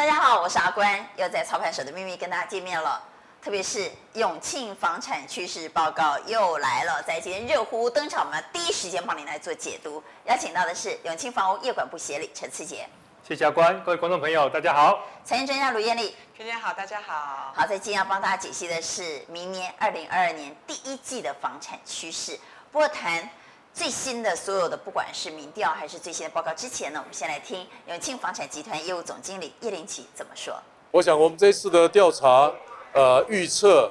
大家好，我是阿关，又在操盘手的秘密跟大家见面了。特别是永庆房产趋势报告又来了，在今天热乎乎登场，我们第一时间帮您来做解读。邀请到的是永庆房屋业管部协理陈赐杰。谢谢阿关，各位观众朋友，大家好。财经专家卢艳丽，大家好，大家好。好，在今天要帮大家解析的是明年二零二二年第一季的房产趋势。不过谈最新的所有的，不管是民调还是最新的报告之前呢，我们先来听永庆房产集团业务总经理叶林奇怎么说。我想我们这次的调查，呃，预测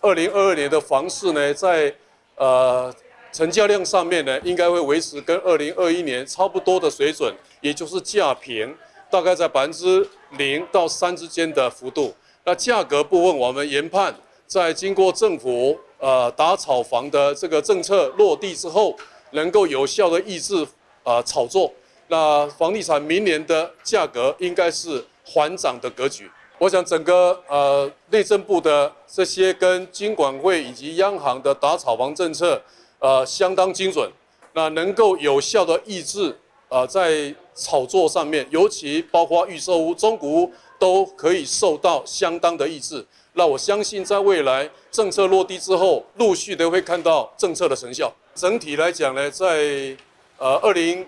二零二二年的房市呢，在呃成交量上面呢，应该会维持跟二零二一年差不多的水准，也就是价平，大概在百分之零到三之间的幅度。那价格部分，我们研判在经过政府呃打炒房的这个政策落地之后，能够有效的抑制啊炒作。那房地产明年的价格应该是缓涨的格局。我想整个呃内政部的这些跟金管会以及央行的打炒房政策，呃相当精准，那能够有效的抑制呃在炒作上面，尤其包括预售屋、中古屋都可以受到相当的抑制。那我相信在未来政策落地之后，陆续的会看到政策的成效。整体来讲呢，在呃二零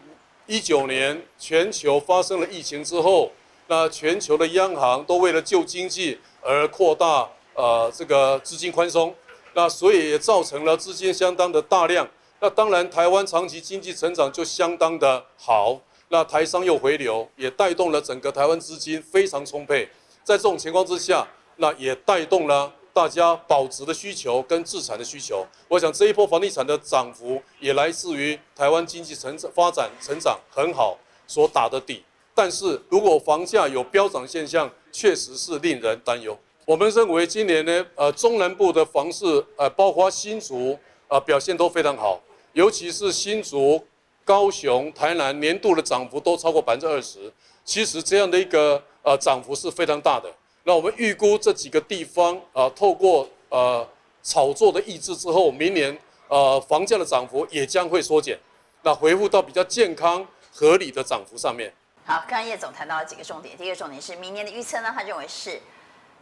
一九年全球发生了疫情之后。那全球的央行都为了救经济而扩大呃这个资金宽松，那所以也造成了资金相当的大量。那当然台湾长期经济成长就相当的好，那台商又回流，也带动了整个台湾资金非常充沛。在这种情况之下，那也带动了大家保值的需求跟置产的需求。我想这一波房地产的涨幅也来自于台湾经济成长发展成长很好所打的底。但是如果房价有飙涨现象，确实是令人担忧。我们认为今年呢，呃，中南部的房市，呃，包括新竹，呃，表现都非常好，尤其是新竹、高雄、台南年度的涨幅都超过百分之二十。其实这样的一个呃涨幅是非常大的。那我们预估这几个地方啊，呃，透过呃炒作的抑制之后，明年呃房价的涨幅也将会缩减，那恢复到比较健康合理的涨幅上面。好，刚刚叶总谈到了几个重点。第一个重点是明年的预测呢，他认为是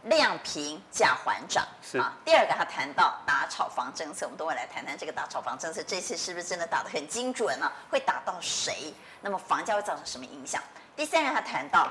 量平价缓涨。是啊。第二个，他谈到打炒房政策，我们都会来谈谈这个打炒房政策，这次是不是真的打得很精准呢？会打到谁？那么房价会造成什么影响？第三个，他谈到，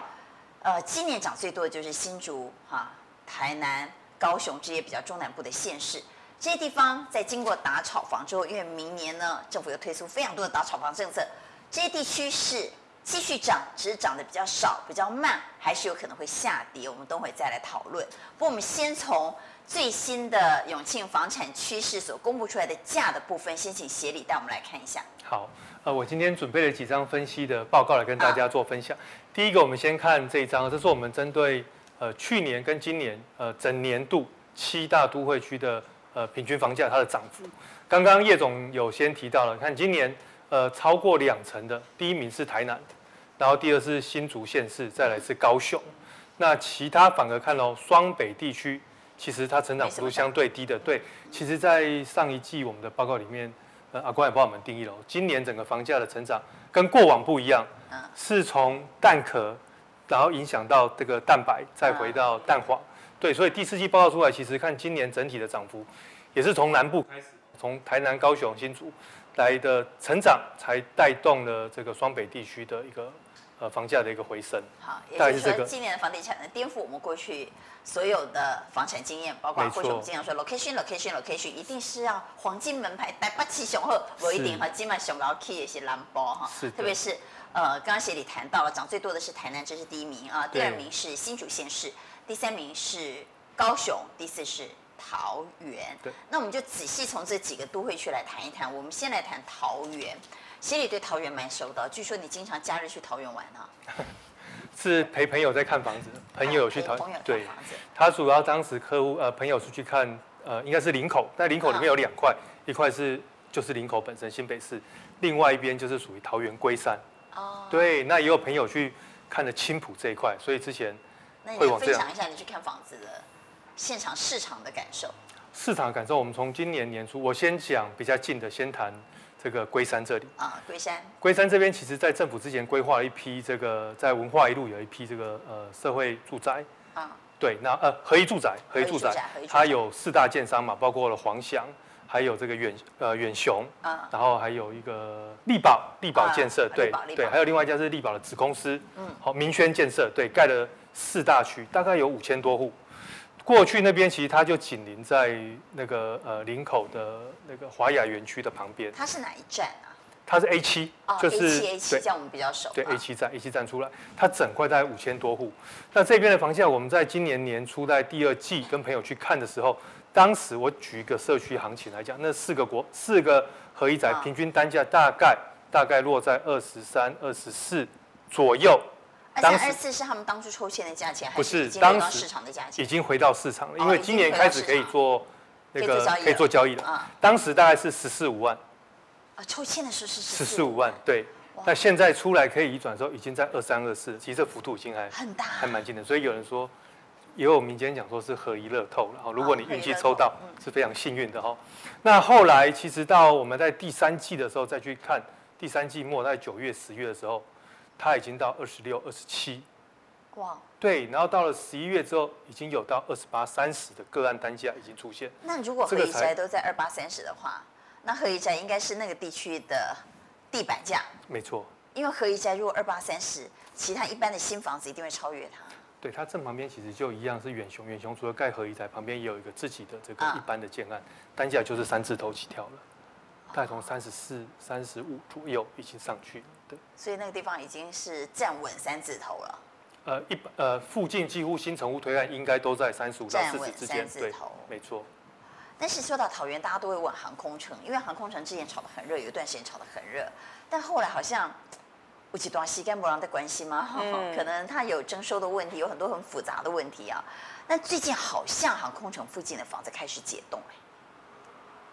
呃，今年涨最多的就是新竹、哈、啊、台南、高雄这些比较中南部的县市，这些地方在经过打炒房之后，因为明年呢，政府又推出非常多的打炒房政策，这些地区是。继续涨，只是涨得比较少、比较慢，还是有可能会下跌。我们等会再来讨论。不过，我们先从最新的永庆房产趋势所公布出来的价的部分，先请协理带我们来看一下。好，呃，我今天准备了几张分析的报告来跟大家做分享。啊、第一个，我们先看这一张，这是我们针对呃去年跟今年呃整年度七大都会区的呃平均房价它的涨幅。刚刚叶总有先提到了，看今年呃超过两成的，第一名是台南。然后第二是新竹县市，再来是高雄，那其他反而看到双北地区，其实它成长幅度相对低的。对，其实，在上一季我们的报告里面，呃，阿关也帮我们定义了，今年整个房价的成长跟过往不一样，是从蛋壳，然后影响到这个蛋白，再回到蛋黄。对，所以第四季报告出来，其实看今年整体的涨幅，也是从南部开始，从台南、高雄、新竹来的成长，才带动了这个双北地区的一个。呃，房价的一个回升，好，也就是说，今年的房地产呢，颠覆我们过去所有的房产经验，包括过去我们经常说 location，location，location，一定是要黄金门牌，台北市上好，不一定哈，今晚上高 key 也是蓝包哈，是，特别是呃，刚刚协理谈到了，涨最多的是台南，这是第一名啊，第二名是新竹县市，第三名是高雄，第四是桃园，对，那我们就仔细从这几个都会区来谈一谈，我们先来谈桃园。协理对桃园蛮熟的，据说你经常假日去桃园玩啊？是陪朋友在看房子，朋友有去桃园。对，他主要当时客户呃朋友出去看呃应该是林口，但林口里面有两块，一块是就是林口本身新北市，另外一边就是属于桃园龟山。哦。对，那也有朋友去看了青浦这一块，所以之前会分享一下你去看房子的现场市场的感受。市场的感受，我们从今年年初，我先讲比较近的，先谈。这这个龟山这里。啊，龟山。龟山这边其实，在政府之前规划了一批这个，在文化一路有一批这个呃社会住宅。啊。对，那呃合一住宅，合一住宅，它有四大建商嘛，包括了黄祥，还有这个远呃远雄啊，然后还有一个力宝，力宝建设，对对，还有另外一家是力宝的子公司，嗯，好明轩建设，对，盖了四大区，大概有五千多户。过去那边其实它就紧邻在那个呃林口的那个华雅园区的旁边。它是哪一站啊？它是 A 七，就是 A 七 A 七，这样我们比较熟。对 A 七站 A 七站出来，它整块大概五千多户。那这边的房价，我们在今年年初在第二季跟朋友去看的时候，当时我举一个社区行情来讲，那四个国四个合一宅平均单价大概大概落在二十三、二十四左右。当时二四是他们当初抽签的价钱，还是已经回到市场的价钱？已经回到市场了，因为今年开始可以做那个可以做交易了。当时大概是十四五万。啊，抽签的时候是十四五万，对。那现在出来可以移转的时候，已经在二三二四，其实这幅度已经还很大，还蛮近的。所以有人说，也有民间讲说是合一乐透，然后如果你运气抽到，是非常幸运的哈。那后来其实到我们在第三季的时候再去看，第三季末在九月十月的时候，它已经到二十六、二十七，哇，对。然后到了十一月之后，已经有到二十八、三十的个案单价已经出现。那如果合一宅都在二八三十的话？那合一宅应该是那个地区的地板价，没错。因为合一宅如果二八三十，其他一般的新房子一定会超越它。对，它正旁边其实就一样是远雄，远雄除了盖合一宅，旁边也有一个自己的这个一般的建案，单价就是三字头起跳了，大概从三十四、三十五左右已经上去了。对，所以那个地方已经是站稳三字头了。呃，一般呃附近几乎新成屋推案应该都在三十五到四十之间，对，没错。但是说到桃园，大家都会问航空城，因为航空城之前炒得很热，有一段时间炒得很热，但后来好像有几段时间没人在关心吗？嗯、可能它有征收的问题，有很多很复杂的问题啊。那最近好像航空城附近的房子开始解冻，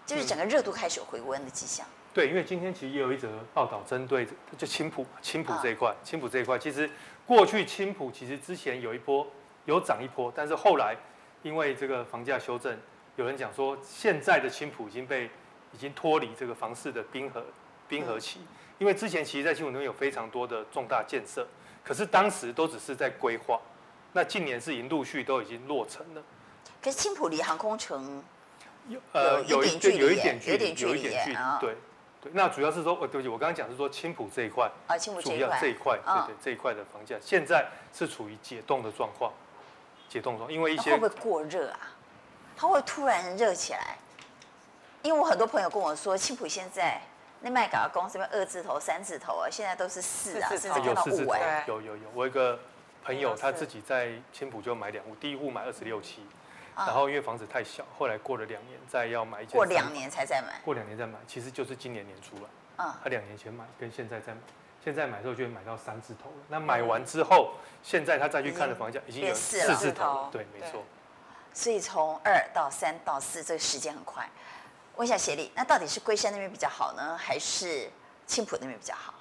就是整个热度开始有回温的迹象。对，因为今天其实也有一则报道针对就青浦，青浦这一块，青浦这一块，其实过去青浦其实之前有一波有涨一波，但是后来因为这个房价修正。有人讲说，现在的青浦已经被已经脱离这个房市的冰河冰河期，因为之前其实，在青浦那边有非常多的重大建设，可是当时都只是在规划，那近年是已经陆续都已经落成了。可是青浦离航空城有呃有一点有一点距离，有一点距离，对对。那主要是说，哦对不起，我刚刚讲是说青浦这一块啊，青浦这一块，主要这一块，对对这一块的房价现在是处于解冻的状况，解冻状，因为一些会不会过热啊？它会突然热起来，因为我很多朋友跟我说，青浦现在那卖港公司边二字头、三字头啊，现在都是四啊，甚至到五哎。有有有，我一个朋友他自己在青浦就买两户，第一户买二十六期，然后因为房子太小，后来过了两年再要买一间。过两年才再买。过两年再买，其实就是今年年初了。嗯。他两年前买，跟现在再买，现在买的时候就会买到三字头了。那买完之后，现在他再去看的房价已经有四字头了。对，没错。所以从二到三到四，这个时间很快。问一下协力，那到底是龟山那边比较好呢，还是青浦那边比较好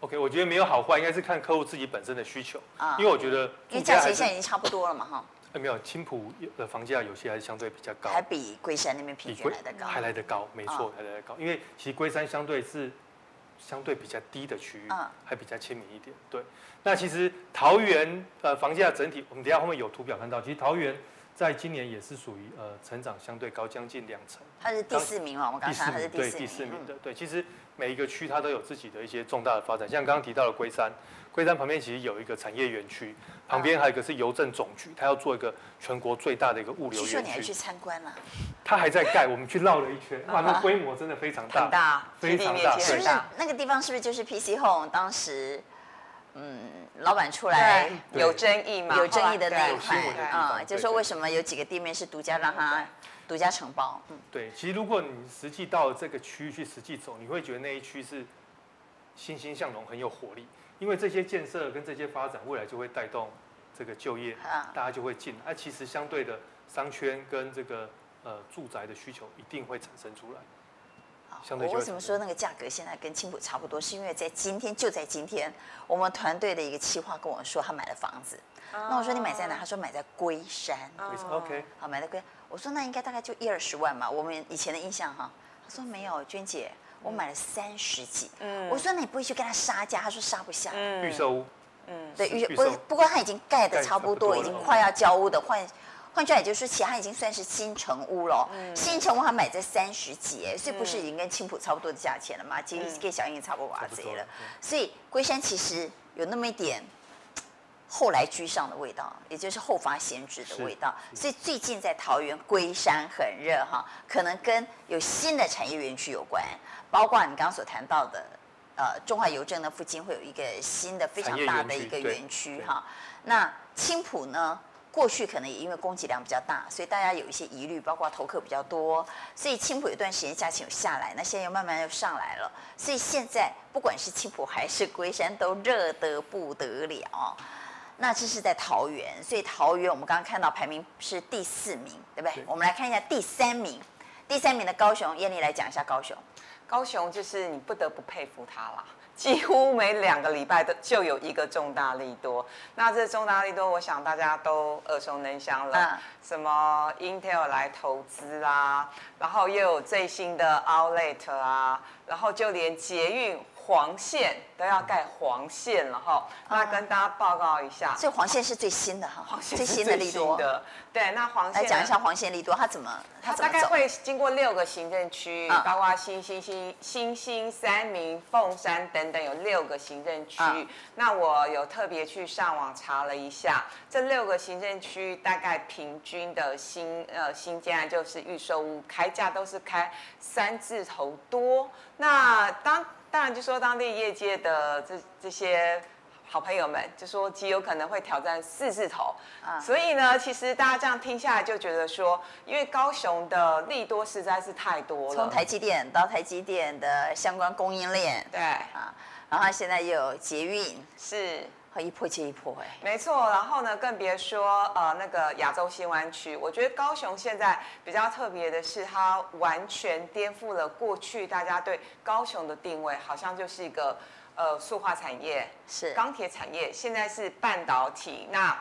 ？OK，我觉得没有好坏，应该是看客户自己本身的需求啊。因为我觉得，因为价钱现在已经差不多了嘛，哈。没有，青浦的房价有些还是相对比较高，还比龟山那边平均来的高，还来得高，没错，还来得高。因为其实龟山相对是相对比较低的区域，还比较亲民一点。对，那其实桃园呃房价整体，我们等下后面有图表看到，其实桃园。在今年也是属于呃成长相对高，将近两成。它是第四名嘛？我们刚才它是第四名，对第四名的。对，其实每一个区它都有自己的一些重大的发展，像刚刚提到的龟山，龟山旁边其实有一个产业园区，旁边还有一个是邮政总局，它要做一个全国最大的一个物流园区。据说你还去参观了？它还在盖，我们去绕了一圈，哇，那规模真的非常大，很大，非常大。是不是那个地方是不是就是 PC Home 当时？嗯，老板出来有争议嘛？有争议的那一块啊，就是说为什么有几个店面是独家让他独家承包？嗯，对，其实如果你实际到这个区域去实际走，你会觉得那一区是欣欣向荣，很有活力，因为这些建设跟这些发展，未来就会带动这个就业，大家就会进来。那其实相对的商圈跟这个呃住宅的需求一定会产生出来。我为什么说那个价格现在跟青浦差不多？是因为在今天，就在今天，我们团队的一个企划跟我说，他买了房子。那我说你买在哪？他说买在龟山。OK，好，买在龟。我说那应该大概就一二十万嘛。我们以前的印象哈。他说没有，娟姐，我买了三十几。嗯，我说那你不会去跟他杀价？他说杀不下。嗯，预售屋。嗯，对，预不不过他已经盖的差不多，已经快要交屋的换。换句话也就是说，其他已经算是新城屋了。嗯，新城屋他买在三十几，哎，所以不是已经跟青浦差不多的价钱了吗？其实跟小英也差不多啊，这了。所以龟山其实有那么一点后来居上的味道，也就是后发先至的味道。所以最近在桃园龟山很热哈，可能跟有新的产业园区有关，包括你刚刚所谈到的，呃，中华邮政的附近会有一个新的非常大的一个园区哈。那青浦呢？过去可能也因为供给量比较大，所以大家有一些疑虑，包括投客比较多，所以青浦有段时间价钱有下来，那现在又慢慢又上来了，所以现在不管是青浦还是龟山都热得不得了。那这是在桃园，所以桃园我们刚刚看到排名是第四名，对不对？对，我们来看一下第三名，第三名的高雄，燕俐来讲一下高雄。高雄就是你不得不佩服他啦。几乎每两个礼拜都就有一个重大利多，那这重大利多，我想大家都耳熟能详了。嗯、什么 Intel 来投资啊，然后又有最新的 Outlet 啊，然后就连捷运。黄线都要盖黄线了哈，那跟大家报告一下，这黄线是最新的哈，最新的利多。对，那黄线来讲一下黄线利多，它怎么？它大概会经过六个行政区，包括新兴、新新兴、三明、凤山等等，有六个行政区。那我有特别去上网查了一下，这六个行政区大概平均的新呃新建案就是预售屋开价都是开三字头多。那当当然，就说当地业界的这这些好朋友们，就说极有可能会挑战四字头。啊，所以呢，其实大家这样听下来就觉得说，因为高雄的利多实在是太多了，从台积电到台积电的相关供应链，对。啊，然后现在又有捷运，是。会一波接一波哎，没错，然后呢，更别说呃那个亚洲新湾区，我觉得高雄现在比较特别的是，它完全颠覆了过去大家对高雄的定位，好像就是一个呃塑化产业，是钢铁产业，现在是半导体那。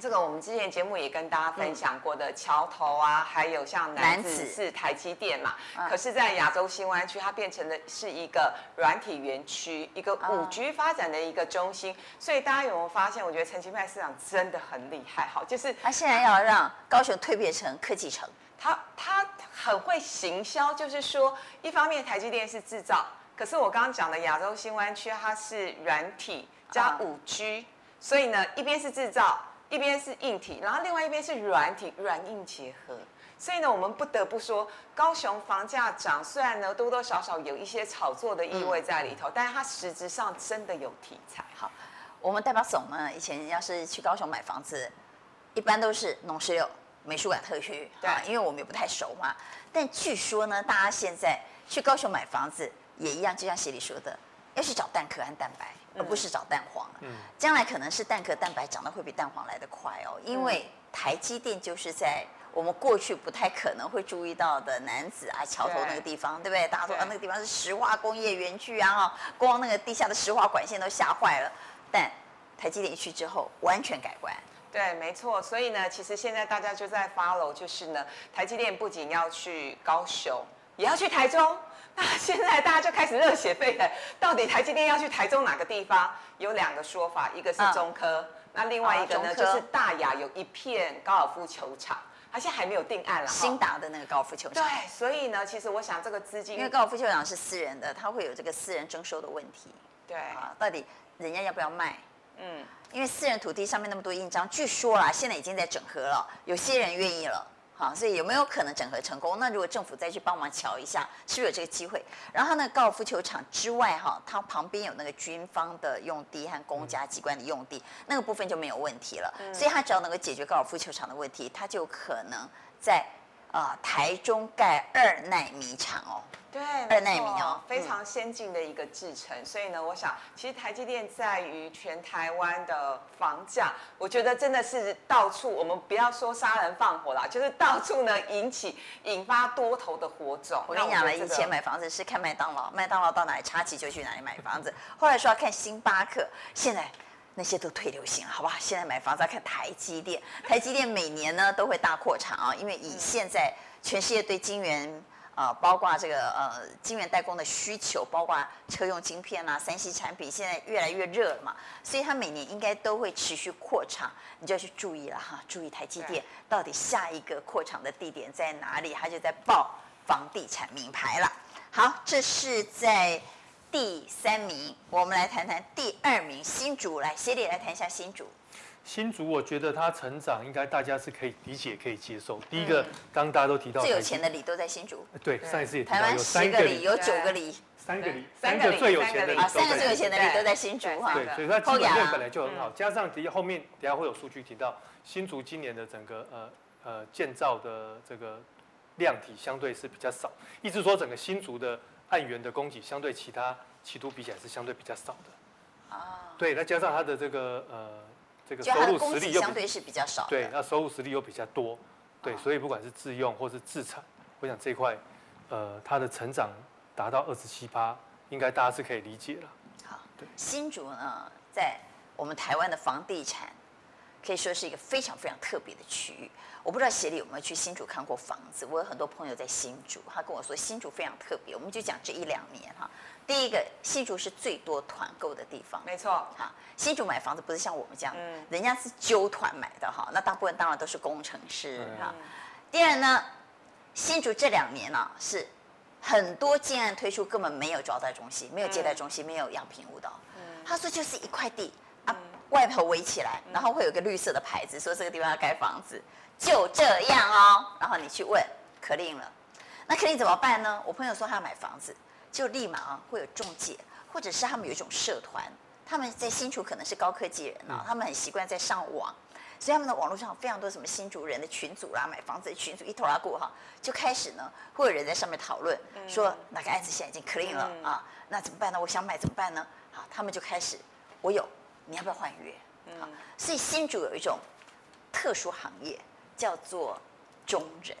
这个我们之前节目也跟大家分享过的桥头啊，嗯、还有像南子是台积电嘛，嗯、可是，在亚洲新湾区，它变成的是一个软体园区，一个五 G 发展的一个中心。嗯、所以大家有没有发现？我觉得陈其迈市长真的很厉害，好，就是他现在要让高雄蜕变成科技城，他他很会行销，就是说，一方面台积电是制造，可是我刚刚讲的亚洲新湾区，它是软体加五 G，、嗯、所以呢，一边是制造。一边是硬体，然后另外一边是软体，软硬结合。所以呢，我们不得不说，高雄房价涨，虽然呢多多少少有一些炒作的意味在里头，嗯、但是它实质上真的有题材。好，我们代表总呢，以前要是去高雄买房子，一般都是农十六美术馆特区，对，因为我们也不太熟嘛。但据说呢，大家现在去高雄买房子也一样，就像协理说的，要去找蛋壳和蛋白。而不是找蛋黄，嗯，将来可能是蛋壳蛋白长得会比蛋黄来得快哦，因为台积电就是在我们过去不太可能会注意到的男子啊桥头那个地方，对，对不对？大家说啊那个地方是石化工业园区啊，光那个地下的石化管线都吓坏了，但台积电一去之后完全改观。对，没错，所以呢，其实现在大家就在 follow，就是呢，台积电不仅要去高雄，也要去台中。那 现在大家就开始热血沸腾，到底台积电要去台中哪个地方？有两个说法，一个是中科，嗯、那另外一个呢、哦、就是大雅有一片高尔夫球场，它现在还没有定案了。新达的那个高尔夫球场。对，所以呢，其实我想这个资金，因为高尔夫球场是私人的，它会有这个私人征收的问题。对啊，到底人家要不要卖？嗯，因为私人土地上面那么多印章，据说啦，现在已经在整合了，有些人愿意了。好，所以有没有可能整合成功？那如果政府再去帮忙瞧一下，是不是有这个机会？然后呢，高尔夫球场之外，哈，它旁边有那个军方的用地和公家机关的用地，那个部分就没有问题了。所以它只要能够解决高尔夫球场的问题，它就可能在啊台中盖二奈米厂哦。对，二奈米哦，非常先进的一个制程。嗯、所以呢，我想，其实台积电在于全台湾的房价，我觉得真的是到处，我们不要说杀人放火啦，就是到处呢引起引发多头的火种。我跟你讲了，以前买房子是看麦当劳，麦当劳到哪里插旗就去哪里买房子。后来说要看星巴克，现在那些都退流行了，好吧？现在买房子要看台积电，台积电每年呢都会大扩产啊，因为以现在全世界对晶圆。呃，包括这个呃晶圆代工的需求，包括车用晶片啊、三 C 产品，现在越来越热了嘛，所以它每年应该都会持续扩厂，你就要去注意了哈，注意台积电到底下一个扩厂的地点在哪里，它就在报房地产名牌了。好，这是在第三名，我们来谈谈第二名新竹，来协理来谈一下新竹。新竹，我觉得它成长应该大家是可以理解、可以接受。第一个，刚刚大家都提到最有钱的里都在新竹。对，上一次也提到有三个里，有九个里，三个里，三个最有钱的里，三个最有钱的里都在新竹哈。对，所以它基本面本来就很好，加上底下后面等下会有数据提到，新竹今年的整个呃呃建造的这个量体相对是比较少，意思说整个新竹的案源的供给相对其他七都比起来是相对比较少的。啊。对，那加上它的这个呃。这个收入实力相对是比较少，对，那收入实力又比较多，对，所以不管是自用或是自产，我想这一块，呃，它的成长达到二十七趴，应该大家是可以理解了。好，对，新竹呢，在我们台湾的房地产，可以说是一个非常非常特别的区域。我不知道协理有没有去新竹看过房子，我有很多朋友在新竹，他跟我说新竹非常特别。我们就讲这一两年哈。第一个，新竹是最多团购的地方，没错。哈，新竹买房子不是像我们这样，嗯、人家是揪团买的哈。那大部分当然都是工程师哈。嗯、第二呢，新竹这两年呢、啊、是很多建案推出根本没有招待中心，没有接待中心，嗯、没有样品屋的。嗯、他说就是一块地啊，外头围起来，然后会有个绿色的牌子，说这个地方要盖房子，就这样哦。然后你去问，可令了，那可令怎么办呢？我朋友说他要买房子。就立马啊会有中介，或者是他们有一种社团，他们在新竹可能是高科技人啊，他们很习惯在上网，所以他们的网络上非常多什么新竹人的群组啦，买房子的群组一头拉过哈，就开始呢会有人在上面讨论，说哪个案子现在已经 clean 了啊，那怎么办呢？我想买怎么办呢？好，他们就开始，我有，你要不要换约？好，所以新竹有一种特殊行业叫做中人。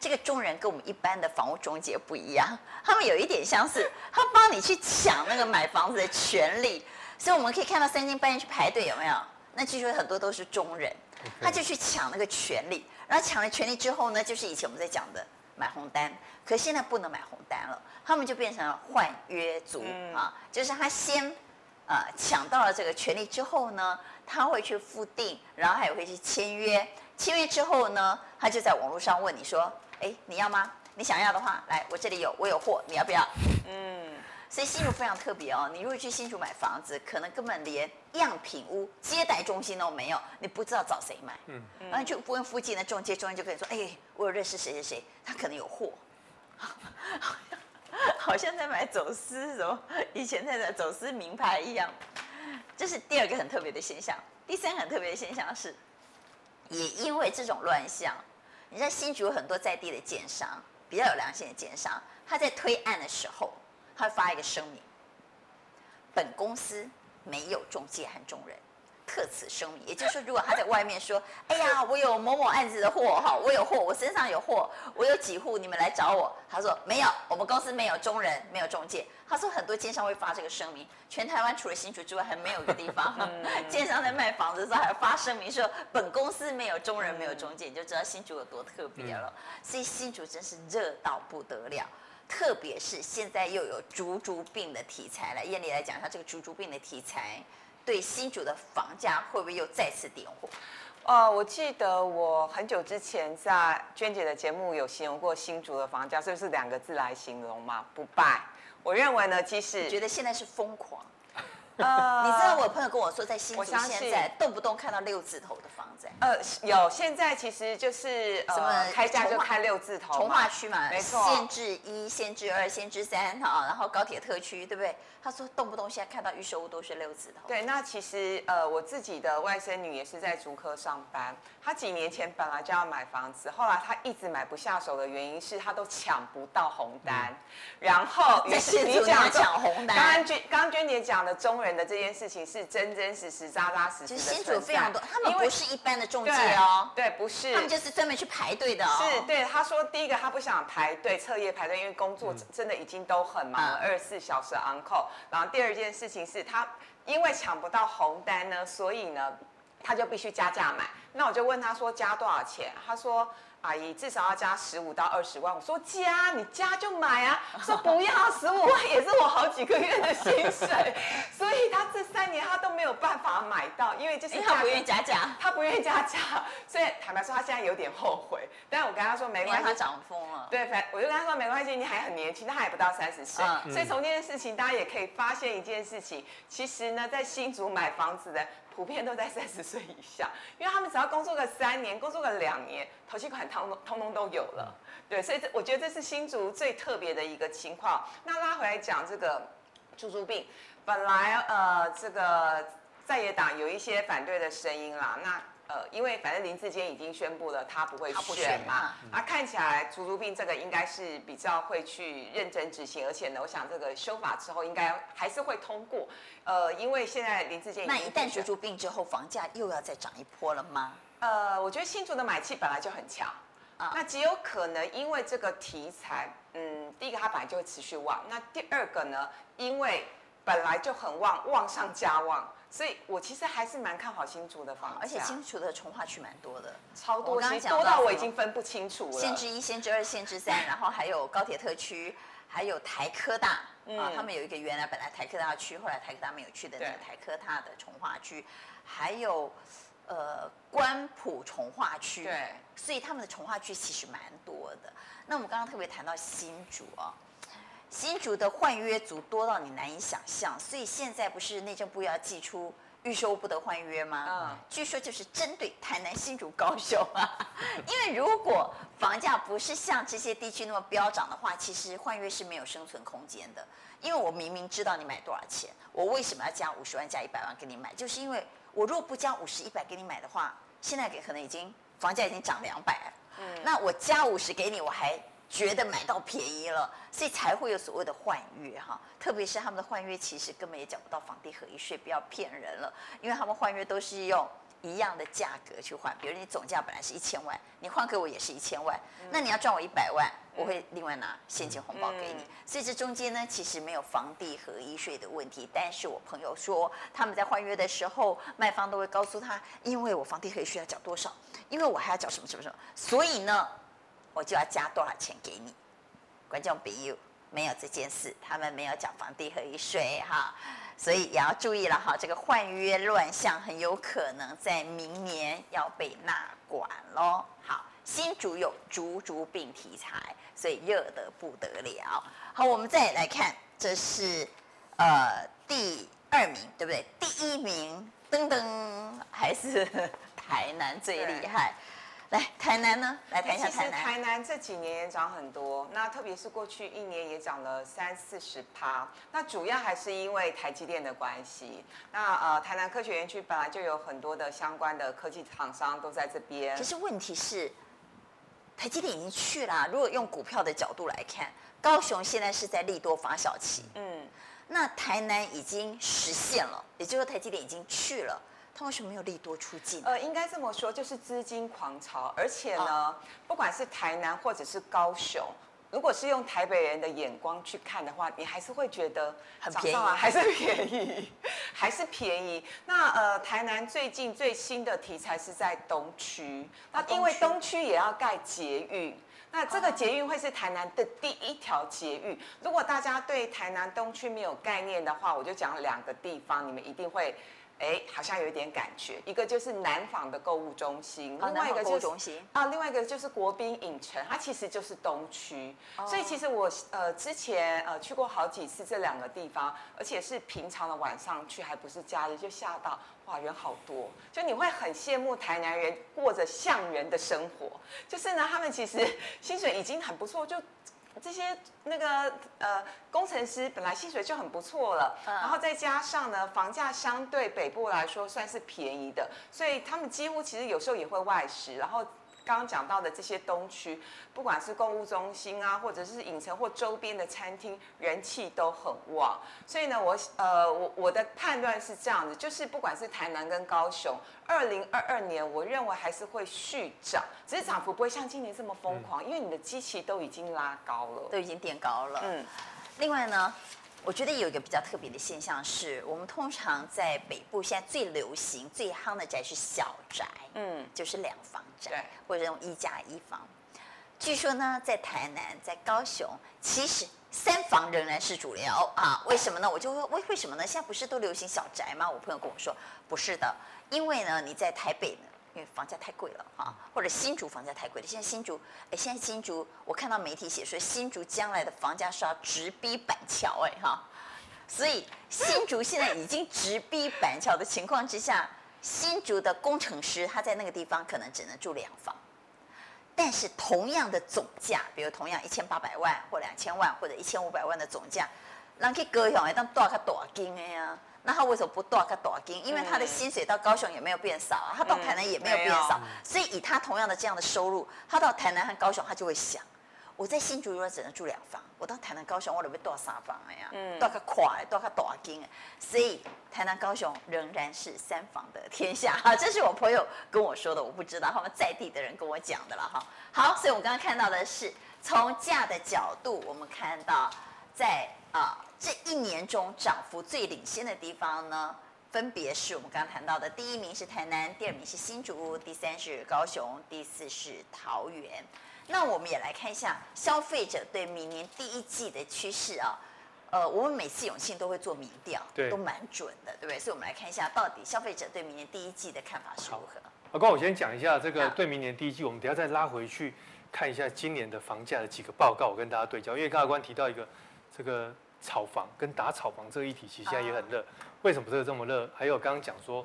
这个中人跟我们一般的房屋中介不一样，他们有一点相似，他帮你去抢那个买房子的权利，所以我们可以看到三更半夜去排队有没有？那据说很多都是中人，他就去抢那个权利，然后抢了权利之后呢，就是以前我们在讲的买红单，可现在不能买红单了，他们就变成了换约族啊，就是他先呃抢到了这个权利之后呢，他会去付定，然后还有会去签约，签约之后呢，他就在网络上问你说。哎，你要吗？你想要的话，来，我这里有，我有货，你要不要？嗯，所以新竹非常特别哦。你如果去新竹买房子，可能根本连样品屋、接待中心都没有，你不知道找谁买。嗯，然后就问附近的中介，中介就可以说：“哎，我有认识谁谁谁，他可能有货。” 好像在买走私什么，以前在在走私名牌一样。这是第二个很特别的现象。第三个很特别的现象是，也因为这种乱象。你在新竹有很多在地的建商，比较有良心的建商，他在推案的时候，他会发一个声明：本公司没有中介和中人。特此声明，也就是说，如果他在外面说：“哎呀，我有某某案子的货哈，我有货，我身上有货，我有几户，你们来找我。”他说：“没有，我们公司没有中人，没有中介。”他说很多奸商会发这个声明，全台湾除了新竹之外，还没有一个地方，奸商在卖房子的时候还发声明说：“本公司没有中人，没有中介。”你就知道新竹有多特别了。所以新竹真是热到不得了，特别是现在又有竹竹病的题材来，艳丽来讲一下这个竹竹病的题材。对新竹的房价会不会又再次点火？呃，我记得我很久之前在娟姐的节目有形容过新竹的房价，是不是两个字来形容嘛？不败。我认为呢，其实觉得现在是疯狂。呃，你知道我有朋友跟我说，在新竹现在动不动看到六字头的房子。呃，有，现在其实就是什么开价就开六字头，从化区嘛，没错，限制一、限制二、限制三哈，然后高铁特区，对不对？他说动不动现在看到预售屋都是六字头。对，那其实呃，我自己的外甥女也是在竹科上班，她几年前本来就要买房子，后来她一直买不下手的原因是她都抢不到红单，然后于是你讲抢红单，刚刚娟刚刚娟姐讲的中人的这件事情是真真实实、扎扎实实的。新主非常多，他们不是一般的中介哦，对，不是，他们就是专门去排队的哦。是对，他说第一个他不想排队彻夜排队，因为工作真的已经都很忙，二十四小时 on call。然后第二件事情是他因为抢不到红单呢，所以呢他就必须加价买。那我就问他说加多少钱？他说阿姨至少要加十五到二十万。我说加，你加就买啊。说不要，十五万也是我好几个月的薪水，所以他这三年他都没有办法买到，因为就是他不愿意加价，他不愿意加价，所以坦白说他现在有点后悔。但我跟他说没关系，他涨疯了。对，反我就跟他说没关系，你还很年轻，他还不到三十岁。嗯、所以从这件事情，大家也可以发现一件事情，其实呢，在新竹买房子的。普遍都在三十岁以下，因为他们只要工作个三年，工作个两年，头期款通通通都有了。对，所以这我觉得这是新竹最特别的一个情况。那拉回来讲这个猪猪病，本来呃这个在野党有一些反对的声音啦，那。呃，因为反正林志坚已经宣布了，他不会选嘛。啊，看起来足足病这个应该是比较会去认真执行，而且呢，我想这个修法之后应该还是会通过。呃，因为现在林志坚那一旦猪猪病之后，房价又要再涨一波了吗？呃，我觉得新竹的买气本来就很强啊，那极有可能因为这个题材，嗯，第一个它本来就会持续旺，那第二个呢，因为本来就很旺，旺上加旺。所以我其实还是蛮看好新竹的房价，而且新竹的重化区蛮多的，超多，刚刚讲多到我已经分不清楚了。县之一、县之二、县之三，然后还有高铁特区，还有台科大、嗯、啊，他们有一个原来本来台科大区，后来台科大没有去的那个台科大的重化区，还有呃关埔重化区，对，所以他们的重化区其实蛮多的。那我们刚刚特别谈到新竹啊。新竹的换约族多到你难以想象，所以现在不是内政部要寄出预售不得换约吗？嗯，据说就是针对台南、新竹、高雄啊。因为如果房价不是像这些地区那么飙涨的话，其实换约是没有生存空间的。因为我明明知道你买多少钱，我为什么要加五十万、加一百万给你买？就是因为我如果不加五十、一百给你买的话，现在给可能已经房价已经涨两百了。嗯，那我加五十给你，我还。觉得买到便宜了，所以才会有所谓的换约哈。特别是他们的换约，其实根本也缴不到房地合一税，不要骗人了。因为他们换约都是用一样的价格去换，比如你总价本来是一千万，你换给我也是一千万，那你要赚我一百万，我会另外拿现金红包给你。所以这中间呢，其实没有房地合一税的问题。但是我朋友说，他们在换约的时候，卖方都会告诉他，因为我房地合一税要缴多少，因为我还要缴什么什么什么，所以呢。我就要加多少钱给你？观众朋友没有这件事，他们没有缴房地合一税哈，所以也要注意了哈。这个换约乱象很有可能在明年要被纳管喽。好，新竹有竹竹病题材，所以热得不得了。好，我们再来看，这是呃第二名对不对？第一名噔噔还是 台南最厉害。来台南呢？来谈一下台南。其实台南这几年也涨很多，那特别是过去一年也涨了三四十趴。那主要还是因为台积电的关系。那呃，台南科学园区本来就有很多的相关的科技厂商都在这边。其实问题是，台积电已经去了。如果用股票的角度来看，高雄现在是在利多发小期，嗯，那台南已经实现了，也就是说台积电已经去了。他为什么没有利多出尽？呃，应该这么说，就是资金狂潮，而且呢，哦、不管是台南或者是高雄，如果是用台北人的眼光去看的话，你还是会觉得很便宜，还是便宜，还是便宜。那呃，台南最近最新的题材是在东区，那因为东区也要盖捷运，那这个捷运会是台南的第一条捷运。如果大家对台南东区没有概念的话，我就讲两个地方，你们一定会。哎，好像有一点感觉。一个就是南纺的购物中心，另外一个就是啊，另外一个就是国宾影城，它其实就是东区。哦、所以其实我呃之前呃去过好几次这两个地方，而且是平常的晚上去，还不是假日，就吓到哇人好多，就你会很羡慕台南人过着像人的生活。就是呢，他们其实薪水已经很不错，就。这些那个呃工程师本来薪水就很不错了，嗯、然后再加上呢，房价相对北部来说算是便宜的，所以他们几乎其实有时候也会外食，然后。刚刚讲到的这些东区，不管是购物中心啊，或者是影城或周边的餐厅，人气都很旺。所以呢，我呃，我我的判断是这样子，就是不管是台南跟高雄，二零二二年，我认为还是会续涨，只是涨幅不会像今年这么疯狂，因为你的基期都已经拉高了，都已经垫高了。嗯。另外呢，我觉得有一个比较特别的现象是，我们通常在北部现在最流行、最夯的宅是小宅，嗯，就是两房宅，或者用一加一房。据说呢，在台南、在高雄，其实三房仍然是主流啊。为什么呢？我就问为为什么呢？现在不是都流行小宅吗？我朋友跟我说，不是的，因为呢，你在台北呢。因为房价太贵了啊，或者新竹房价太贵了。现在新竹，哎，现在新竹，我看到媒体写说，新竹将来的房价是要直逼板桥，哎哈，所以新竹现在已经直逼板桥的情况之下，新竹的工程师他在那个地方可能只能住两房，但是同样的总价，比如同样一千八百万或两千万或者一千五百万的总价，让去高雄，哎，当多少多少金的呀？那他为什么不多个多金？因为他的薪水到高雄也没有变少啊，他到台南也没有变少，所以以他同样的这样的收入，他到台南和高雄，他就会想：我在新竹如果只能住两房，我到台南高雄我得被多少三房呀？嗯，多个快，多个多金哎，所以台南高雄仍然是三房的天下哈，这是我朋友跟我说的，我不知道他们在地的人跟我讲的了哈。好，所以我刚刚看到的是从价的角度，我们看到在啊。这一年中涨幅最领先的地方呢，分别是我们刚刚谈到的，第一名是台南，第二名是新竹，第三是高雄，第四是桃园。那我们也来看一下消费者对明年第一季的趋势啊。呃，我们每次永庆都会做民调，对，都蛮准的，对不对？所以我们来看一下，到底消费者对明年第一季的看法是如何。阿光，我先讲一下这个对明年第一季，我们等下再拉回去看一下今年的房价的几个报告，我跟大家对焦。因为刚才阿光提到一个这个。炒房跟打炒房这个议题，其实现在也很热。为什么这个这么热？还有刚刚讲说，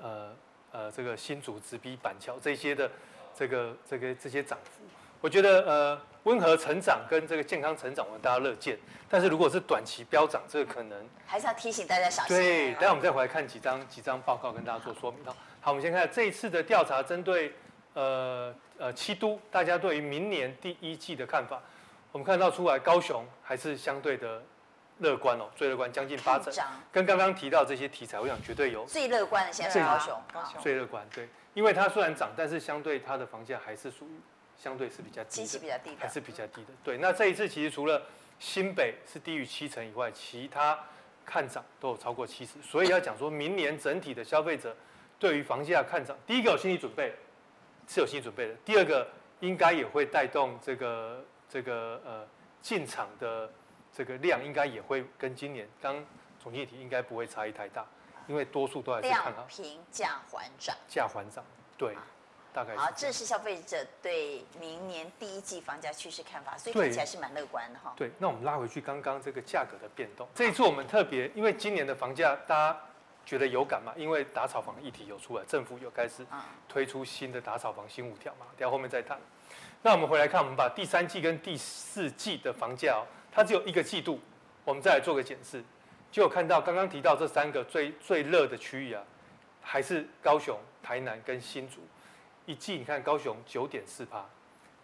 呃呃，这个新竹直逼板桥这些的这个这个这些涨幅，我觉得呃温和成长跟这个健康成长，我们大家乐见。但是如果是短期飙涨，这个可能还是要提醒大家小心。对，待会我们再回来看几张几张报告，跟大家做说明。好，好，我们先看这一次的调查，针对呃呃七都，大家对于明年第一季的看法，我们看到出来高雄还是相对的。乐观哦，最乐观将近八成，跟刚刚提到这些题材，我想绝对有。最乐观的现在高雄，高。雄最乐观，对，因为它虽然涨，但是相对它的房价还是属于相对是比较低的，比较低的，还是比较低的。对，那这一次其实除了新北是低于七成以外，其他看涨都有超过七十，所以要讲说明年整体的消费者对于房价看涨，第一个有心理准备，是有心理准备的，第二个应该也会带动这个这个呃进场的。这个量应该也会跟今年刚总经理提应该不会差异太大，因为多数都还是看好。平价缓涨。价缓涨，对，大概。好，这是消费者对明年第一季房价趋势看法，所以看起来是蛮乐观的哈。对，那我们拉回去刚刚这个价格的变动，这一次我们特别，因为今年的房价大家觉得有感嘛，因为打炒房议题有出来，政府有开始推出新的打炒房新五条嘛，等下后面再谈。那我们回来看，我们把第三季跟第四季的房价哦。它只有一个季度，我们再来做个检视，就有看到刚刚提到这三个最最热的区域啊，还是高雄、台南跟新竹。一季你看高雄九点四趴，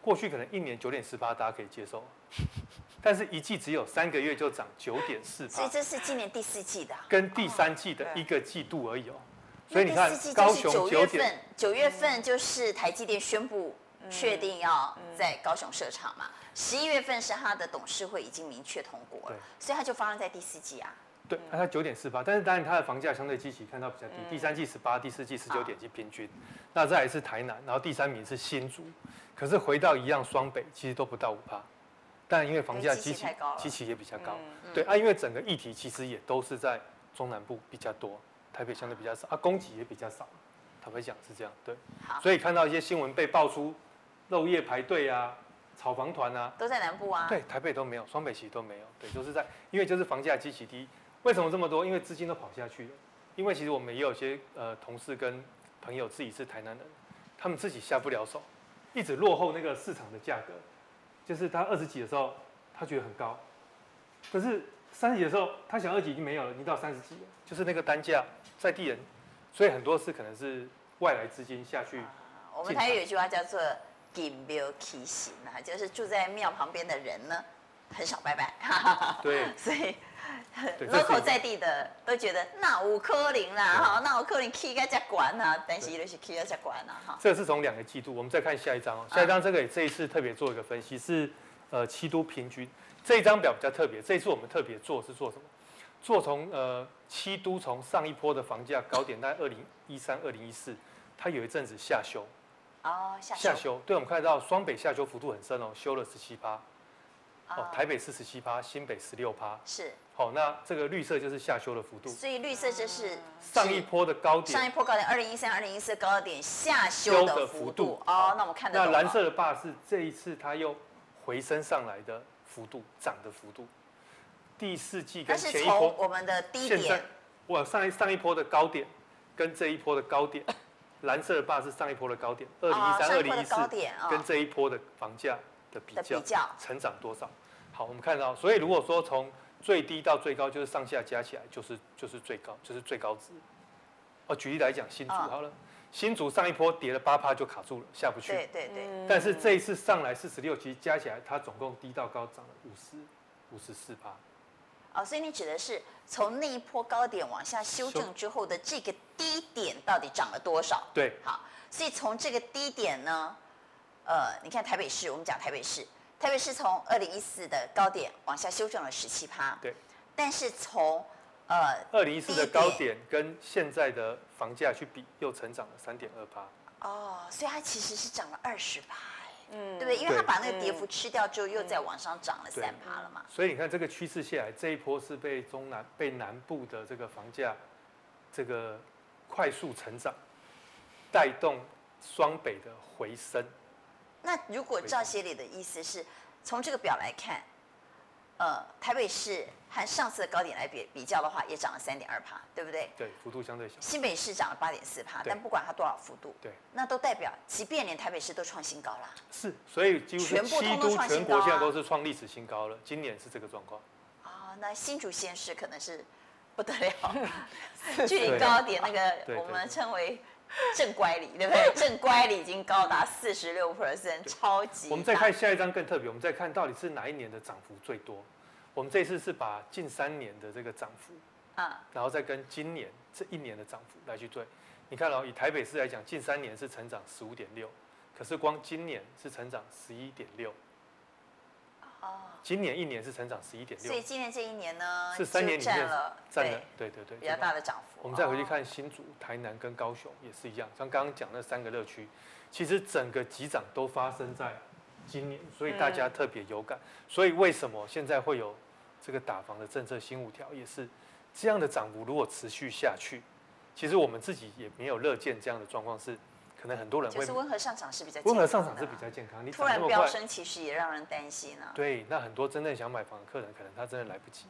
过去可能一年九点四趴大家可以接受，但是一季只有三个月就涨九点四趴。所以这是今年第四季的，跟第三季的一个季度而已哦。所以你看高雄九月份，九月份就是台积电宣布。确定要在高雄设厂嘛？十一月份是他的董事会已经明确通过了，所以他就发生在第四季啊。对，那它九点四八，但是当然它的房价相对基期看到比较低，第三季十八，第四季十九点几平均。那再来是台南，然后第三名是新竹，可是回到一样双北其实都不到五趴，但因为房价基期基期也比较高，对啊，因为整个议题其实也都是在中南部比较多，台北相对比较少啊，供给也比较少，坦白讲是这样，对，所以看到一些新闻被爆出。漏夜排队啊，炒房团啊，都在南部啊。对，台北都没有，双北其实都没有。对，都是在，因为就是房价极其低。为什么这么多？因为资金都跑下去了。因为其实我们也有些呃同事跟朋友自己是台南人，他们自己下不了手，一直落后那个市场的价格。就是他二十几的时候，他觉得很高，可是三十几的时候，他想二级已经没有了，已经到三十几了。就是那个单价在地人，所以很多是可能是外来资金下去。啊，我们台语有一句话叫做。金庙起行啊，就是住在庙旁边的人呢，很少拜拜。对，所以 local 在地的都觉得那无可能啦，哈，那无可能起个这管啊，但是就是起个这管啊，哈。这是从两个季度，我们再看下一张哦。下一张这个也这一次特别做一个分析，是呃七都平均。这一张表比较特别，这一次我们特别做是做什么？做从呃七都从上一波的房价高点，在二零一三、二零一四，它有一阵子下修。哦，下修。下修，对，我们看到双北下修幅度很深哦，修了十七趴。哦，台北是十七趴，新北十六趴。是。好，那这个绿色就是下修的幅度。所以绿色就是上一波的高点。上一波高点，二零一三、二零一四高点下修的幅度。哦，那我们看到。那蓝色的 bar 是这一次它又回升上来的幅度，涨的幅度。第四季跟前一波，我们的低点，我上一上一波的高点跟这一波的高点，蓝色的 bar 是上一波的高点，二零一三、二零一四跟这一波的房价的比较，成长多少？好，我们看到，所以如果说从最低到最高，就是上下加起来，就是就是最高，就是最高值。哦，举例来讲，新竹好了，新竹上一波跌了八趴就卡住了，下不去。对对对。但是这一次上来四十六，其实加起来它总共低到高涨了五十五十四趴。哦，所以你指的是从那一波高点往下修正之后的这个低点到底涨了多少？对，好，所以从这个低点呢，呃，你看台北市，我们讲台北市，台北市从二零一四的高点往下修正了十七趴，对，但是从呃二零一四的高点跟现在的房价去比，又成长了三点二趴。哦，所以它其实是涨了二十趴。嗯，对不对？因为它把那个跌幅吃掉之后，又再往上涨了三趴了嘛。所以你看这个趋势下来，这一波是被中南、被南部的这个房价这个快速成长带动双北的回升。那如果赵协理的意思是从这个表来看？呃，台北市和上次的高点来比比较的话，也涨了三点二帕，对不对？对，幅度相对小。新北市涨了八点四帕，但不管它多少幅度，对，那都代表，即便连台北市都创新高啦。是，所以几乎全部七都全国现在都是创历史新高了。今年是这个状况。啊，那新竹县市可能是不得了，距离高点那个我们称为。正乖离，对不对？正乖离已经高达四十六 percent，超级。我们再看下一张更特别，我们再看到底是哪一年的涨幅最多。我们这次是把近三年的这个涨幅，啊，然后再跟今年这一年的涨幅来去对。你看哦，以台北市来讲，近三年是成长十五点六，可是光今年是成长十一点六。哦，今年一年是成长十一点六，所以今年这一年呢，是三年里面了占了，对对对，比较大的涨幅。我们再回去看新竹、台南跟高雄也是一样，像刚刚讲那三个热区，其实整个急涨都发生在今年，所以大家特别有感。所以为什么现在会有这个打房的政策新五条，也是这样的涨幅如果持续下去，其实我们自己也没有乐见这样的状况是。可能很多人会就是温和上涨是比较温和上涨是比较健康。你突然飙升，其实也让人担心啊。对，那很多真正想买房的客人，可能他真的来不及，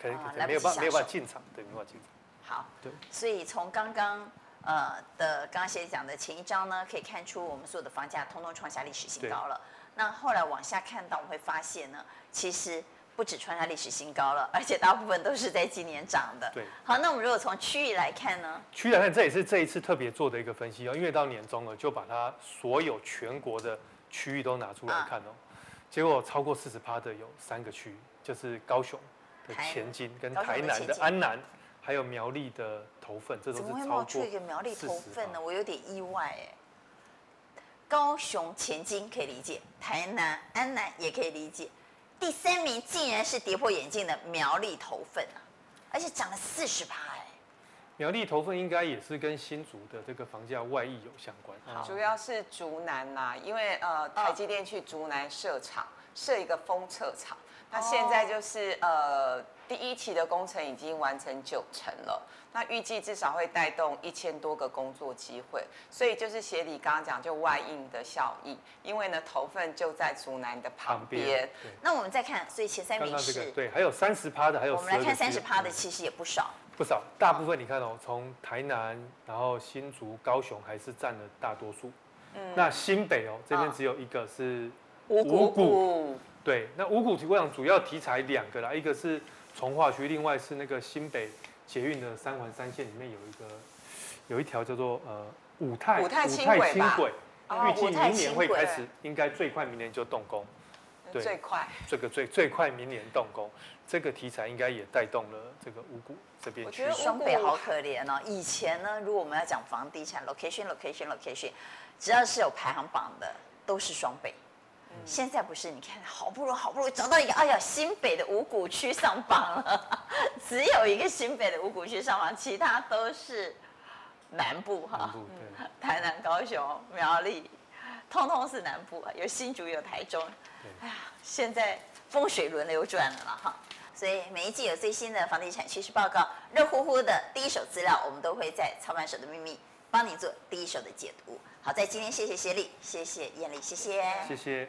可能可能没有办法没有办法进场，对，没有办法进场。好，对。所以从刚刚呃的刚刚协理讲的前一章呢，可以看出我们所有的房价通通创下历史新高了。那后来往下看到，我们会发现呢，其实。不止创下历史新高了，而且大部分都是在今年涨的。对，好，那我们如果从区域来看呢？区域来看，这也是这一次特别做的一个分析哦，因为到年终了，就把它所有全国的区域都拿出来看哦。结果超过四十趴的有三个区，就是高雄的前金跟台南的安南，还有苗栗的头份，这都是。怎么会冒出一个苗栗头份呢？我有点意外哎。高雄前金可以理解，台南安南也可以理解。第三名竟然是跌破眼镜的苗栗头份啊，而且涨了四十趴哎。苗栗头份应该也是跟新竹的这个房价外溢有相关，主要是竹南啦、啊，因为呃台积电去竹南设厂，设一个封测厂，那现在就是呃。第一期的工程已经完成九成了，那预计至少会带动一千多个工作机会，所以就是协理刚刚讲就外溢的效益，因为呢头份就在竹南的旁边。那我们再看，所以前三名是，对，还有三十趴的，还有我们来看三十趴的，其实也不少，不少，大部分你看哦，从台南，然后新竹、高雄还是占了大多数。嗯，那新北哦这边只有一个是五股，五股对，那五股我想主要题材两个啦，一个是。重划区，另外是那个新北捷运的三环三线里面有一个，有一条叫做呃五泰五泰轻轨，预计明年会开始，应该最快明年就动工。对，最快这个最最快明年动工，这个题材应该也带动了这个五股这边。我觉得双北好可怜哦。以前呢，如果我们要讲房地产，location location location，只要是有排行榜的，都是双北。现在不是，你看好不容易好不容易找到一个，哎呀，新北的五股区上榜了，只有一个新北的五股区上榜，其他都是南部哈，台南、高雄、苗栗，通通是南部啊，有新竹有台中，哎呀，现在风水轮流转了啦哈，所以每一季有最新的房地产趋势报告，热乎乎的第一手资料，我们都会在操盘手的秘密帮你做第一手的解读。好，在今天谢谢协力，谢谢艳丽，谢谢，谢谢。